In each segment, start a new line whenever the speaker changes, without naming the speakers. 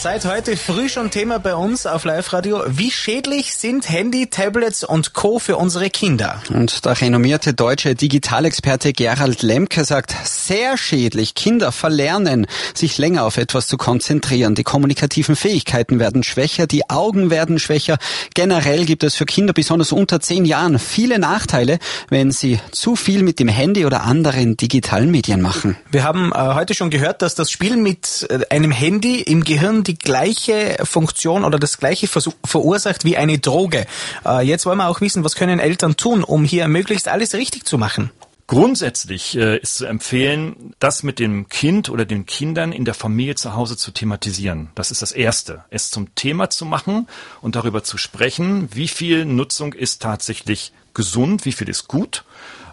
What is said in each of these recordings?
Seit heute früh schon Thema bei uns auf Live-Radio. Wie schädlich sind Handy, Tablets und Co. für unsere Kinder?
Und der renommierte deutsche Digitalexperte Gerald Lemke sagt, sehr schädlich. Kinder verlernen, sich länger auf etwas zu konzentrieren. Die kommunikativen Fähigkeiten werden schwächer, die Augen werden schwächer. Generell gibt es für Kinder besonders unter zehn Jahren viele Nachteile, wenn sie zu viel mit dem Handy oder anderen digitalen Medien machen.
Wir haben äh, heute schon gehört, dass das Spiel mit äh, einem Handy im Gehirn die gleiche Funktion oder das gleiche verursacht wie eine Droge. Äh, jetzt wollen wir auch wissen, was können Eltern tun, um hier möglichst alles richtig zu machen.
Grundsätzlich äh, ist zu empfehlen, das mit dem Kind oder den Kindern in der Familie zu Hause zu thematisieren. Das ist das Erste. Es zum Thema zu machen und darüber zu sprechen, wie viel Nutzung ist tatsächlich gesund, wie viel ist gut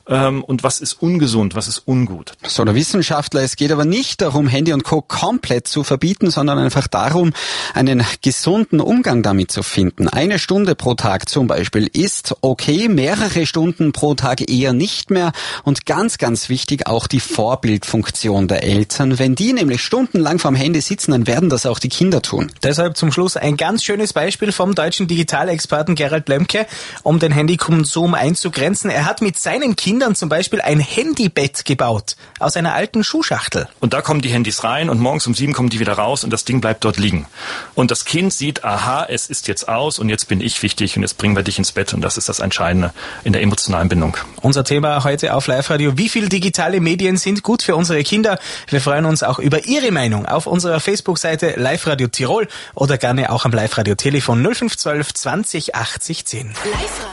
ähm, und was ist ungesund, was ist ungut.
So der Wissenschaftler, es geht aber nicht darum, Handy und Co. komplett zu verbieten, sondern einfach darum, einen gesunden Umgang damit zu finden. Eine Stunde pro Tag zum Beispiel ist okay, mehrere Stunden pro Tag eher nicht mehr und ganz, ganz wichtig auch die Vorbildfunktion der Eltern. Wenn die nämlich stundenlang vorm Handy sitzen, dann werden das auch die Kinder tun.
Deshalb zum Schluss ein ganz schönes Beispiel vom deutschen Digitalexperten Gerald Lemke, um den Handykonsum einzugrenzen. Er hat mit seinen Kindern Kindern zum Beispiel ein Handybett gebaut aus einer alten Schuhschachtel.
Und da kommen die Handys rein und morgens um sieben kommen die wieder raus und das Ding bleibt dort liegen. Und das Kind sieht, aha, es ist jetzt aus und jetzt bin ich wichtig und jetzt bringen wir dich ins Bett und das ist das Entscheidende in der emotionalen Bindung.
Unser Thema heute auf Live-Radio. Wie viele digitale Medien sind gut für unsere Kinder? Wir freuen uns auch über Ihre Meinung auf unserer Facebook-Seite Live-Radio Tirol oder gerne auch am Live-Radio-Telefon 0512 20 80 10. Live-Radio.